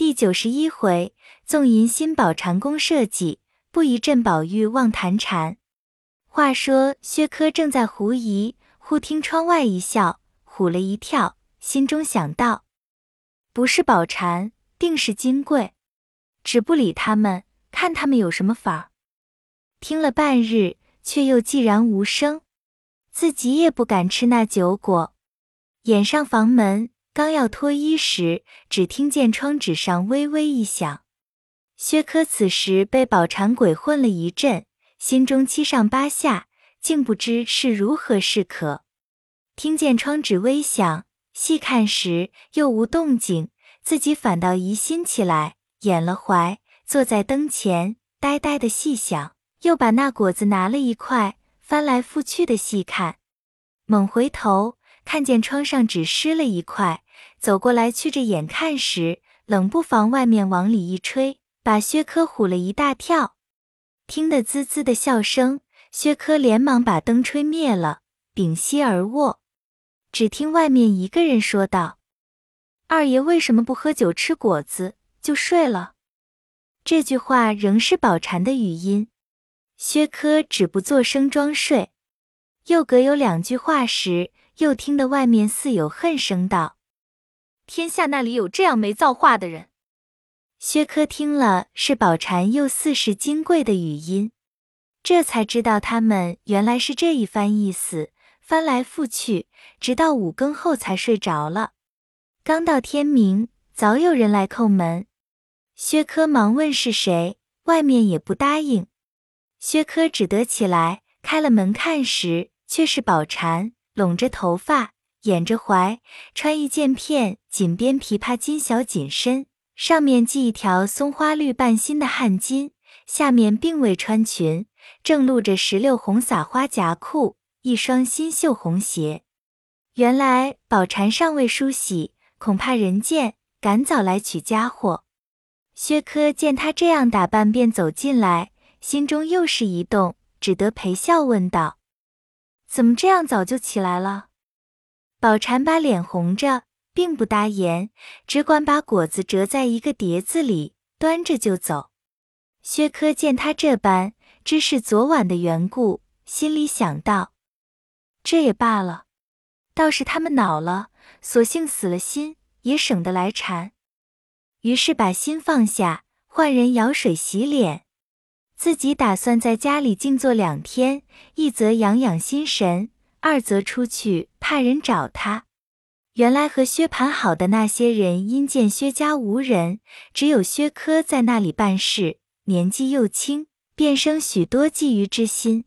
第九十一回，纵淫新宝禅宫设计，不宜镇宝玉忘谈禅。话说薛科正在狐疑，忽听窗外一笑，唬了一跳，心中想到：不是宝禅，定是金贵。只不理他们，看他们有什么法儿。听了半日，却又寂然无声，自己也不敢吃那酒果，掩上房门。刚要脱衣时，只听见窗纸上微微一响。薛科此时被宝蟾鬼混了一阵，心中七上八下，竟不知是如何是可。听见窗纸微响，细看时又无动静，自己反倒疑心起来，掩了怀，坐在灯前，呆呆的细想，又把那果子拿了一块，翻来覆去的细看，猛回头。看见窗上只湿了一块，走过来去着眼看时，冷不防外面往里一吹，把薛科唬了一大跳。听得滋滋的笑声，薛科连忙把灯吹灭了，屏息而卧。只听外面一个人说道：“二爷为什么不喝酒吃果子就睡了？”这句话仍是宝蟾的语音。薛科只不作声装睡。又隔有两句话时。又听得外面似有恨声道：“天下那里有这样没造化的人？”薛科听了是宝蟾又似是金贵的语音，这才知道他们原来是这一番意思，翻来覆去，直到五更后才睡着了。刚到天明，早有人来叩门，薛科忙问是谁，外面也不答应，薛科只得起来开了门看时，却是宝蟾。拢着头发，掩着怀，穿一件片锦边琵琶金小紧身，上面系一条松花绿半新的汗巾，下面并未穿裙，正露着石榴红撒花夹裤，一双新绣红鞋。原来宝蟾尚未梳洗，恐怕人见，赶早来取家伙。薛科见他这样打扮，便走进来，心中又是一动，只得陪笑问道。怎么这样早就起来了？宝蟾把脸红着，并不答言，只管把果子折在一个碟子里，端着就走。薛科见他这般，知是昨晚的缘故，心里想到：这也罢了，倒是他们恼了，索性死了心，也省得来缠。于是把心放下，换人舀水洗脸。自己打算在家里静坐两天，一则养养心神，二则出去怕人找他。原来和薛蟠好的那些人，因见薛家无人，只有薛科在那里办事，年纪又轻，便生许多觊觎之心。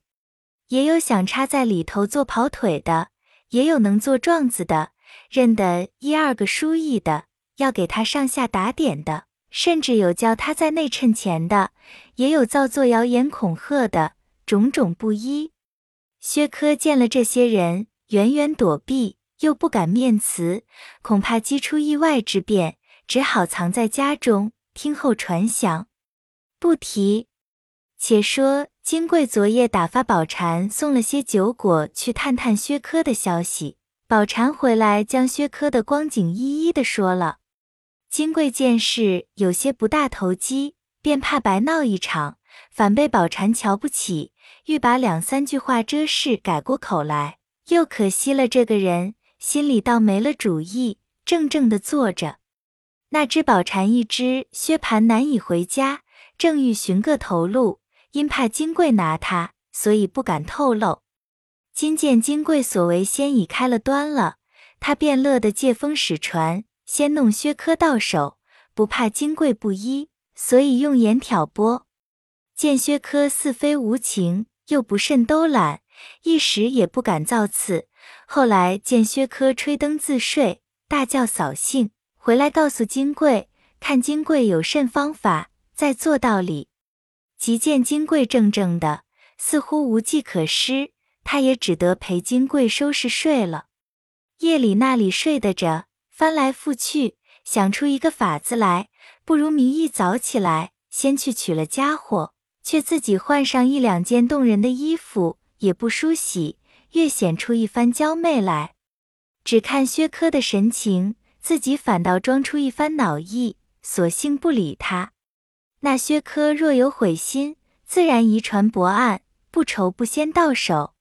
也有想插在里头做跑腿的，也有能做状子的，认得一二个书艺的，要给他上下打点的。甚至有叫他在内趁钱的，也有造作谣言恐吓的，种种不一。薛科见了这些人，远远躲避，又不敢面辞，恐怕激出意外之变，只好藏在家中，听候传详。不提。且说金贵昨夜打发宝蟾送了些酒果去探探薛科的消息，宝蟾回来将薛科的光景一一的说了。金贵见事有些不大投机，便怕白闹一场，反被宝蟾瞧不起，欲把两三句话遮饰改过口来。又可惜了这个人，心里倒没了主意，怔怔的坐着。那只宝蟾一知薛蟠难以回家，正欲寻个头路，因怕金贵拿他，所以不敢透露。今见金贵所为先已开了端了，他便乐得借风使船。先弄薛科到手，不怕金贵不依，所以用言挑拨。见薛科似非无情，又不甚兜揽，一时也不敢造次。后来见薛科吹灯自睡，大叫扫兴，回来告诉金贵，看金贵有甚方法，再做道理。即见金贵怔怔的，似乎无计可施，他也只得陪金贵收拾睡了。夜里那里睡得着。翻来覆去，想出一个法子来，不如明一早起来，先去取了家伙，却自己换上一两件动人的衣服，也不梳洗，越显出一番娇媚来。只看薛科的神情，自己反倒装出一番恼意，索性不理他。那薛科若有悔心，自然遗传薄案，不愁不先到手。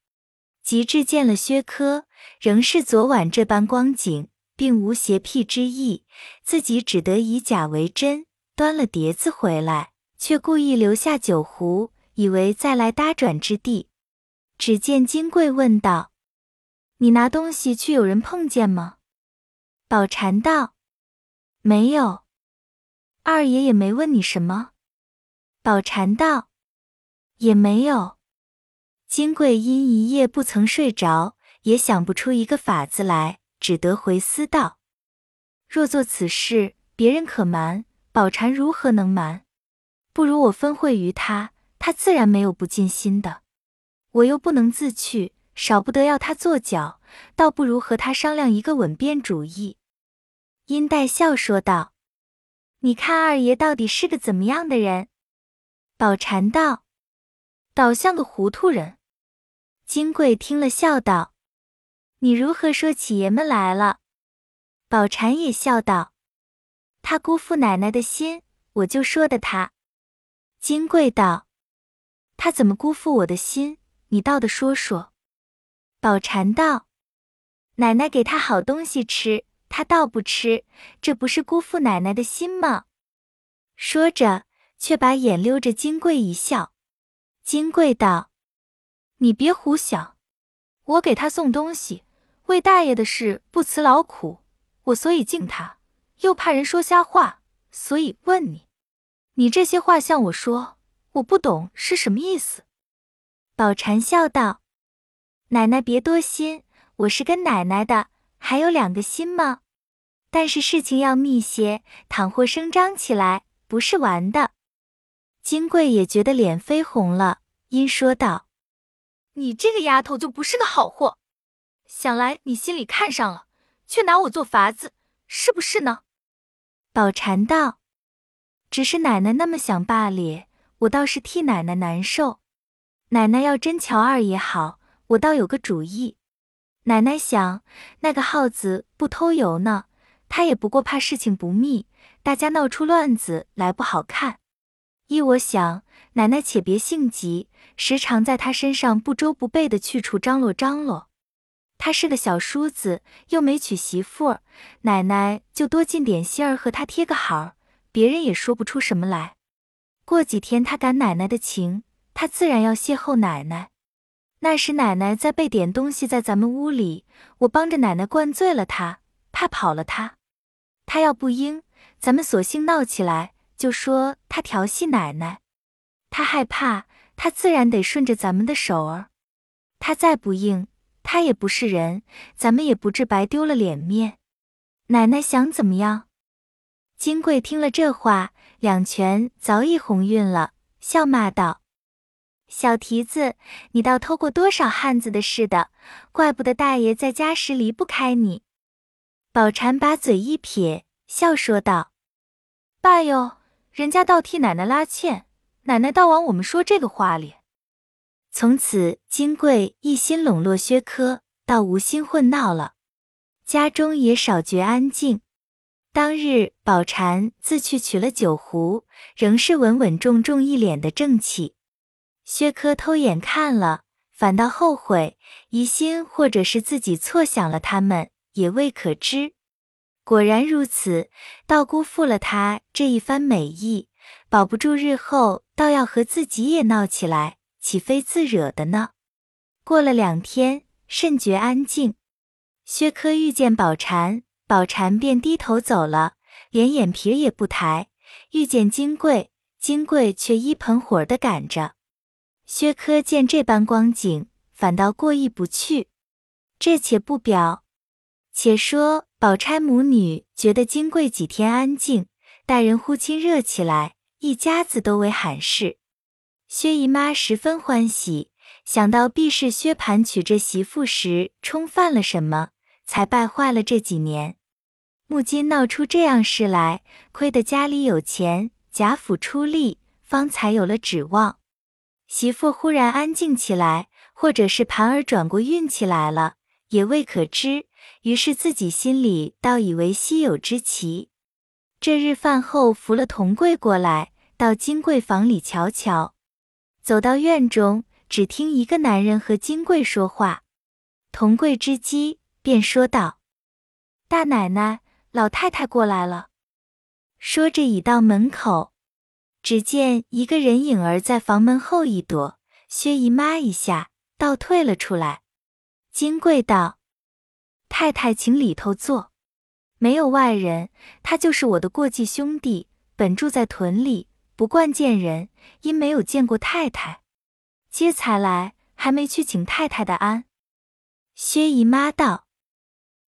及至见了薛科，仍是昨晚这般光景，并无邪僻之意，自己只得以假为真，端了碟子回来，却故意留下酒壶，以为再来搭转之地。只见金贵问道：“你拿东西去，有人碰见吗？”宝蟾道：“没有。”二爷也没问你什么。宝蟾道：“也没有。”金贵因一夜不曾睡着，也想不出一个法子来，只得回思道：“若做此事，别人可瞒，宝蟾如何能瞒？不如我分会于他，他自然没有不尽心的。我又不能自去，少不得要他做脚，倒不如和他商量一个稳便主意。”殷代笑说道：“你看二爷到底是个怎么样的人？”宝蟾道：“倒像个糊涂人。”金贵听了，笑道：“你如何说起爷们来了？”宝蟾也笑道：“他辜负奶奶的心，我就说的他。”金贵道：“他怎么辜负我的心？你倒的说说。”宝蟾道：“奶奶给他好东西吃，他倒不吃，这不是辜负奶奶的心吗？”说着，却把眼溜着金贵一笑。金贵道。你别胡想，我给他送东西，为大爷的事不辞劳苦，我所以敬他，又怕人说瞎话，所以问你。你这些话向我说，我不懂是什么意思。宝蟾笑道：“奶奶别多心，我是跟奶奶的，还有两个心吗？但是事情要密些，倘或声张起来，不是玩的。”金贵也觉得脸绯红了，因说道。你这个丫头就不是个好货，想来你心里看上了，却拿我做法子，是不是呢？宝蟾道：“只是奶奶那么想罢了，我倒是替奶奶难受。奶奶要真瞧二爷好，我倒有个主意。奶奶想那个耗子不偷油呢，他也不过怕事情不密，大家闹出乱子来不好看。依我想。”奶奶且别性急，时常在他身上不周不备的去处张罗张罗。他是个小叔子，又没娶媳妇儿，奶奶就多尽点心儿和他贴个好儿，别人也说不出什么来。过几天他赶奶奶的情，他自然要邂逅奶奶。那时奶奶在备点东西在咱们屋里，我帮着奶奶灌醉了他，怕跑了他。他要不应，咱们索性闹起来，就说他调戏奶奶。他害怕，他自然得顺着咱们的手儿。他再不应，他也不是人，咱们也不至白丢了脸面。奶奶想怎么样？金贵听了这话，两拳早已红晕了，笑骂道：“小蹄子，你倒偷过多少汉子的似的，怪不得大爷在家时离不开你。”宝蟾把嘴一撇，笑说道：“爸哟，人家倒替奶奶拉纤。”奶奶倒往我们说这个话里。从此，金贵一心笼络薛科，倒无心混闹了。家中也少觉安静。当日，宝蟾自去取了酒壶，仍是稳稳重重一脸的正气。薛科偷眼看了，反倒后悔，疑心或者是自己错想了他们，也未可知。果然如此，倒辜负了他这一番美意。保不住，日后倒要和自己也闹起来，岂非自惹的呢？过了两天，甚觉安静。薛科遇见宝蟾，宝蟾便低头走了，连眼皮也不抬。遇见金贵，金贵却一盆火的赶着。薛科见这般光景，反倒过意不去。这且不表，且说宝钗母女觉得金贵几天安静，待人忽亲热起来。一家子都为罕事，薛姨妈十分欢喜，想到必是薛蟠娶这媳妇时冲犯了什么，才败坏了这几年。木金闹出这样事来，亏得家里有钱，贾府出力，方才有了指望。媳妇忽然安静起来，或者是盘儿转过运气来了，也未可知。于是自己心里倒以为稀有之奇。这日饭后扶了童贵过来，到金贵房里瞧瞧。走到院中，只听一个男人和金贵说话。同贵之机，便说道：“大奶奶，老太太过来了。”说着已到门口，只见一个人影儿在房门后一躲，薛姨妈一下倒退了出来。金贵道：“太太，请里头坐。”没有外人，他就是我的过继兄弟，本住在屯里，不惯见人，因没有见过太太，接才来，还没去请太太的安。薛姨妈道：“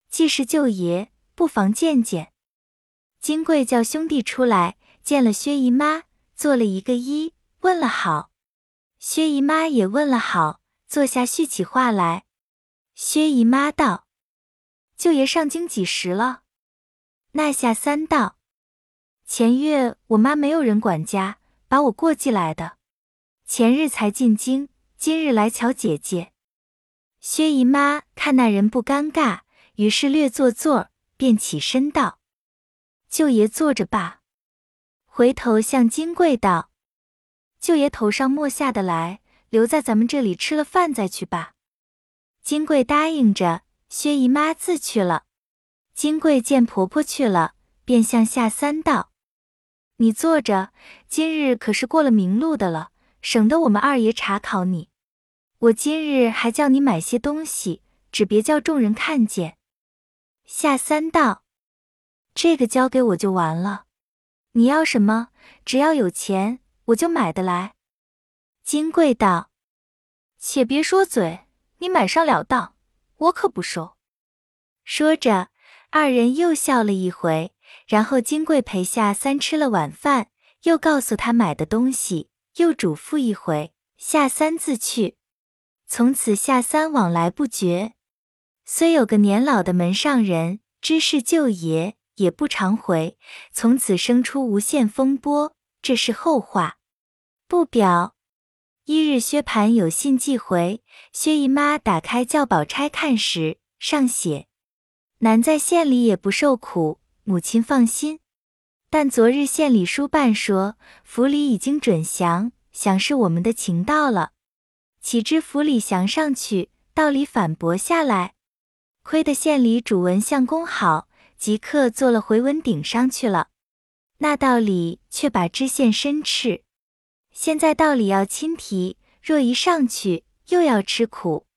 既是舅爷，不妨见见。”金贵叫兄弟出来，见了薛姨妈，做了一个揖，问了好。薛姨妈也问了好，坐下叙起话来。薛姨妈道：“舅爷上京几时了？”那下三道，前月我妈没有人管家，把我过继来的。前日才进京，今日来瞧姐姐。薛姨妈看那人不尴尬，于是略坐坐，便起身道：“舅爷坐着吧。”回头向金贵道：“舅爷头上莫下得来，留在咱们这里吃了饭再去吧。”金贵答应着，薛姨妈自去了。金贵见婆婆去了，便向下三道：“你坐着，今日可是过了明路的了，省得我们二爷查考你。我今日还叫你买些东西，只别叫众人看见。”下三道：“这个交给我就完了。你要什么，只要有钱，我就买得来。”金贵道：“且别说嘴，你买上了当，我可不收。”说着。二人又笑了一回，然后金贵陪夏三吃了晚饭，又告诉他买的东西，又嘱咐一回，夏三自去。从此夏三往来不绝，虽有个年老的门上人知是舅爷，也不常回。从此生出无限风波，这是后话。不表。一日，薛蟠有信寄回，薛姨妈打开叫宝钗看时，上写。男在县里也不受苦，母亲放心。但昨日县里书办说，府里已经准降，想是我们的情到了。岂知府里降上去，道里反驳下来。亏得县里主文相公好，即刻做了回文顶上去了。那道理却把知县申斥。现在道理要亲提，若一上去，又要吃苦。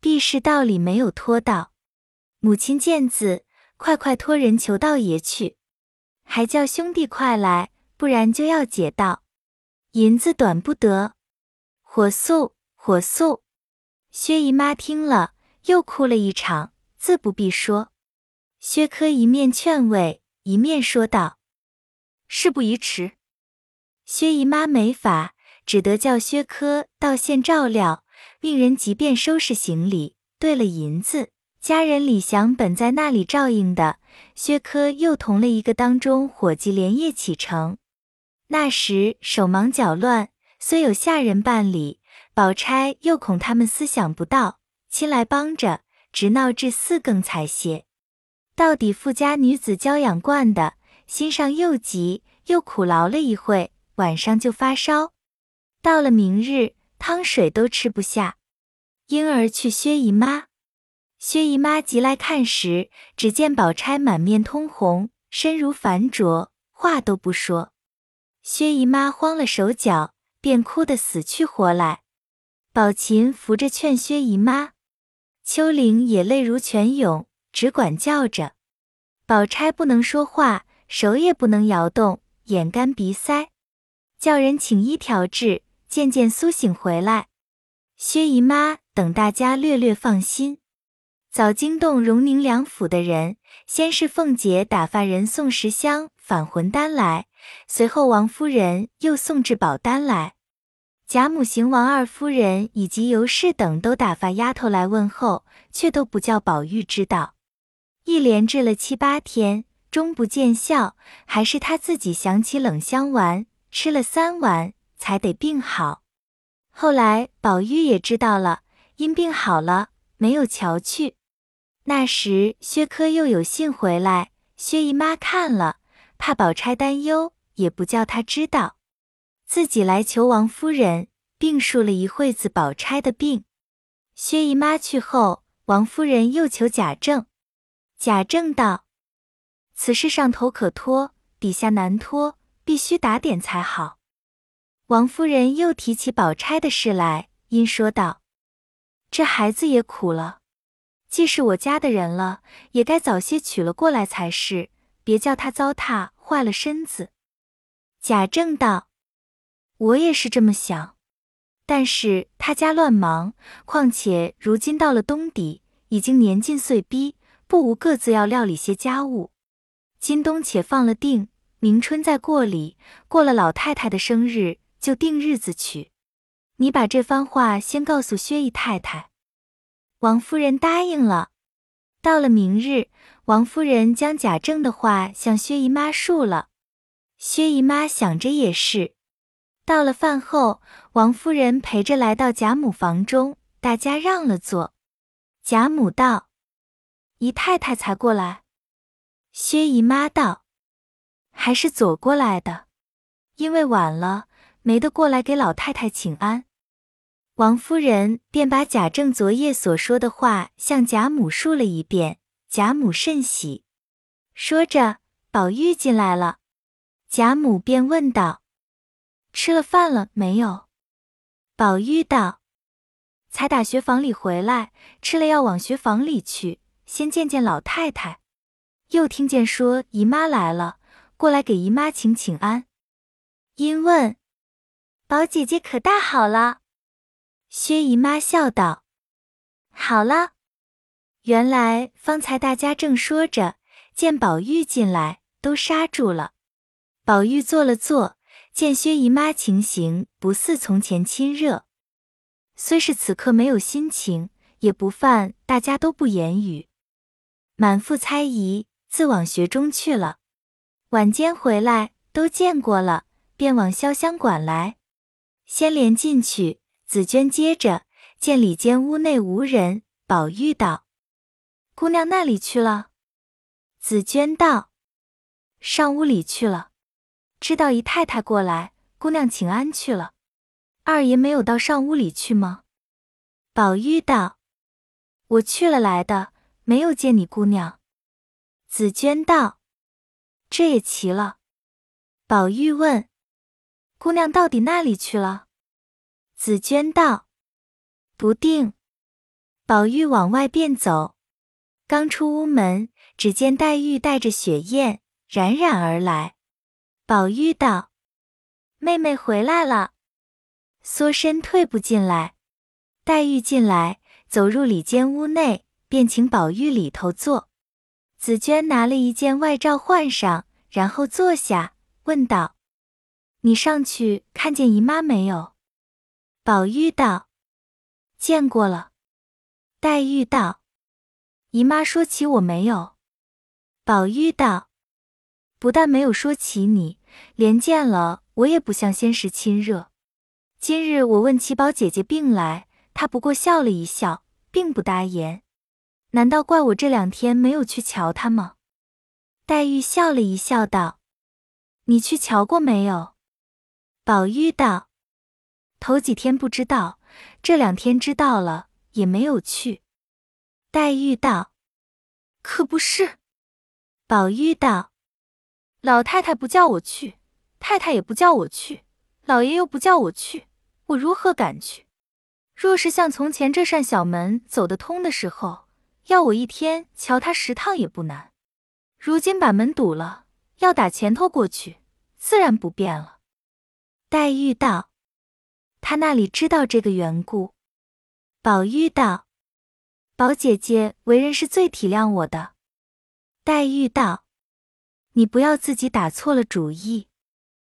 必是道理没有托到。母亲见字，快快托人求道爷去，还叫兄弟快来，不然就要解道。银子短不得，火速火速。薛姨妈听了，又哭了一场，自不必说。薛科一面劝慰，一面说道：“事不宜迟。”薛姨妈没法，只得叫薛科到县照料，命人即便收拾行李，兑了银子。家人李祥本在那里照应的，薛科又同了一个当中伙计连夜启程。那时手忙脚乱，虽有下人办理，宝钗又恐他们思想不到，亲来帮着，直闹至四更才歇。到底富家女子娇养惯的，心上又急又苦劳了一会，晚上就发烧。到了明日，汤水都吃不下，因而去薛姨妈。薛姨妈急来看时，只见宝钗满面通红，身如凡浊，话都不说。薛姨妈慌了手脚，便哭得死去活来。宝琴扶着劝薛姨妈，秋玲也泪如泉涌，只管叫着。宝钗不能说话，手也不能摇动，眼干鼻塞，叫人请医调治，渐渐苏醒回来。薛姨妈等大家略略放心。早惊动荣宁两府的人，先是凤姐打发人送十箱返魂丹来，随后王夫人又送至宝丹来，贾母、邢王二夫人以及尤氏等都打发丫头来问候，却都不叫宝玉知道。一连治了七八天，终不见效，还是他自己想起冷香丸，吃了三丸才得病好。后来宝玉也知道了，因病好了，没有瞧去。那时薛科又有信回来，薛姨妈看了，怕宝钗担忧，也不叫她知道，自己来求王夫人，并述了一会子宝钗的病。薛姨妈去后，王夫人又求贾政。贾政道：“此事上头可托，底下难托，必须打点才好。”王夫人又提起宝钗的事来，因说道：“这孩子也苦了，既是我家的人了，也该早些娶了过来才是，别叫他糟蹋坏了身子。”贾政道：“我也是这么想，但是他家乱忙，况且如今到了冬底，已经年近岁逼，不无各自要料理些家务。今冬且放了定，明春再过礼，过了老太太的生日。”就定日子娶，你把这番话先告诉薛姨太太。王夫人答应了。到了明日，王夫人将贾政的话向薛姨妈述了。薛姨妈想着也是。到了饭后，王夫人陪着来到贾母房中，大家让了座。贾母道：“姨太太才过来。”薛姨妈道：“还是左过来的，因为晚了。”没得过来给老太太请安，王夫人便把贾政昨夜所说的话向贾母述了一遍。贾母甚喜，说着，宝玉进来了，贾母便问道：“吃了饭了没有？”宝玉道：“才打学房里回来，吃了要往学房里去，先见见老太太。又听见说姨妈来了，过来给姨妈请请安。”因问。宝姐姐可大好了，薛姨妈笑道：“好了。”原来方才大家正说着，见宝玉进来，都刹住了。宝玉坐了坐，见薛姨妈情形不似从前亲热，虽是此刻没有心情，也不犯大家都不言语，满腹猜疑，自往学中去了。晚间回来，都见过了，便往潇湘馆来。先连进去，紫娟接着见里间屋内无人，宝玉道：“姑娘那里去了？”紫娟道：“上屋里去了，知道姨太太过来，姑娘请安去了。二爷没有到上屋里去吗？”宝玉道：“我去了来的，没有见你姑娘。”紫娟道：“这也奇了。”宝玉问。姑娘到底那里去了？紫娟道：“不定。”宝玉往外便走，刚出屋门，只见黛玉带着雪雁冉冉而来。宝玉道：“妹妹回来了。”缩身退步进来。黛玉进来，走入里间屋内，便请宝玉里头坐。紫娟拿了一件外罩换上，然后坐下，问道。你上去看见姨妈没有？宝玉道：“见过了。”黛玉道：“姨妈说起我没有。”宝玉道：“不但没有说起你，连见了我也不像先时亲热。今日我问起宝姐姐病来，她不过笑了一笑，并不答言。难道怪我这两天没有去瞧她吗？”黛玉笑了一笑道：“你去瞧过没有？”宝玉道：“头几天不知道，这两天知道了，也没有去。”黛玉道：“可不是。”宝玉道：“老太太不叫我去，太太也不叫我去，老爷又不叫我去，我如何敢去？若是像从前这扇小门走得通的时候，要我一天瞧他十趟也不难。如今把门堵了，要打前头过去，自然不便了。”黛玉道：“他那里知道这个缘故。”宝玉道：“宝姐姐为人是最体谅我的。”黛玉道：“你不要自己打错了主意。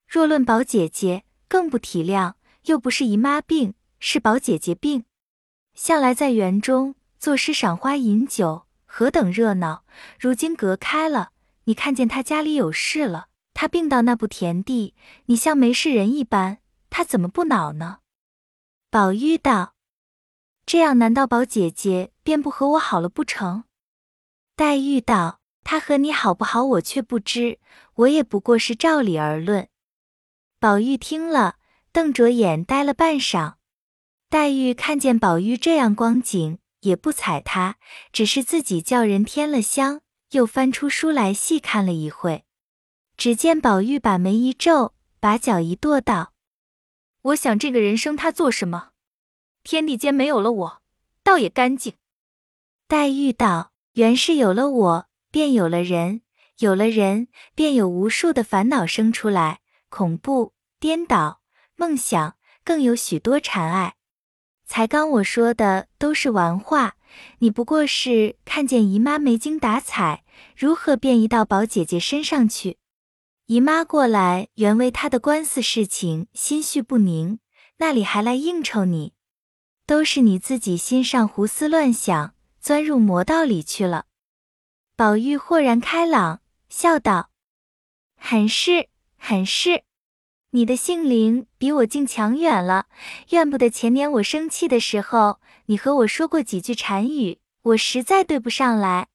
若论宝姐姐，更不体谅，又不是姨妈病，是宝姐姐病。向来在园中作诗赏花饮酒，何等热闹！如今隔开了，你看见她家里有事了。”他病到那步田地，你像没事人一般，他怎么不恼呢？宝玉道：“这样难道宝姐姐便不和我好了不成？”黛玉道：“她和你好不好，我却不知。我也不过是照理而论。”宝玉听了，瞪着眼呆了半晌。黛玉看见宝玉这样光景，也不睬他，只是自己叫人添了香，又翻出书来细看了一会。只见宝玉把眉一皱，把脚一跺，道：“我想这个人生他做什么？天地间没有了我，倒也干净。”黛玉道：“原是有了我，便有了人；有了人，便有无数的烦恼生出来，恐怖。”颠倒梦想，更有许多禅爱。才刚我说的都是玩话，你不过是看见姨妈没精打采，如何便移到宝姐姐身上去？姨妈过来原为她的官司事情心绪不宁，那里还来应酬你？都是你自己心上胡思乱想，钻入魔道里去了。宝玉豁然开朗，笑道：“很是，很是。”你的性灵比我竟强远了，怨不得前年我生气的时候，你和我说过几句禅语，我实在对不上来。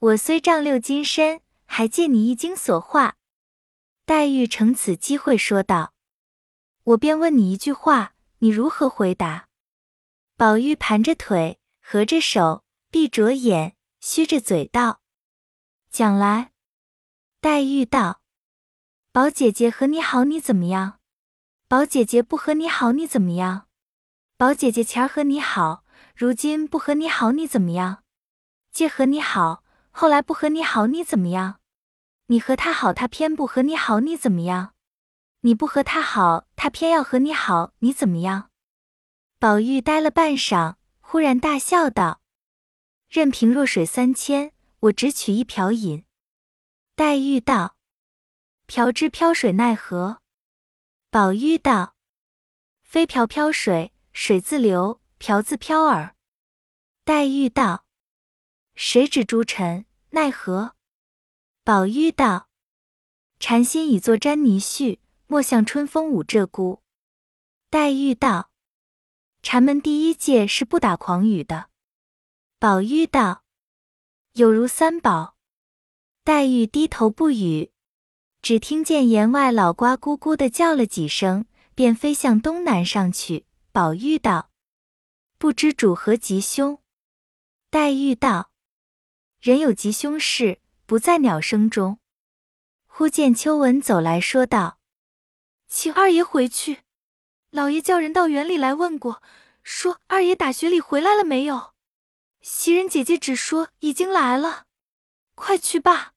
我虽丈六金身，还借你一经所化。黛玉乘此机会说道：“我便问你一句话，你如何回答？”宝玉盘着腿，合着手，闭着眼，虚着嘴道：“讲来。”黛玉道。宝姐姐和你好，你怎么样？宝姐姐不和你好，你怎么样？宝姐姐前儿和你好，如今不和你好，你怎么样？借和你好，后来不和你好，你怎么样？你和他好，他偏不和你好，你怎么样？你不和他好，他偏要和你好，你怎么样？宝玉呆了半晌，忽然大笑道：“任凭弱水三千，我只取一瓢饮。”黛玉道。瓢之漂水奈何？宝玉道：“非瓢漂水，水自流；瓢自漂耳。”黛玉道：“谁指诸臣？奈何？”宝玉道：“禅心已作沾泥絮，莫向春风舞鹧鸪。”黛玉道：“禅门第一戒是不打诳语的。”宝玉道：“有如三宝。”黛玉低头不语。只听见檐外老瓜咕咕的叫了几声，便飞向东南上去。宝玉道：“不知主何吉凶？”黛玉道：“人有吉凶事，不在鸟声中。”忽见秋文走来说道：“请二爷回去，老爷叫人到园里来问过，说二爷打雪里回来了没有？袭人姐姐只说已经来了，快去吧。”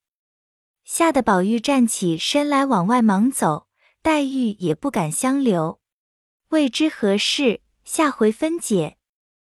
吓得宝玉站起身来往外忙走，黛玉也不敢相留。未知何事，下回分解。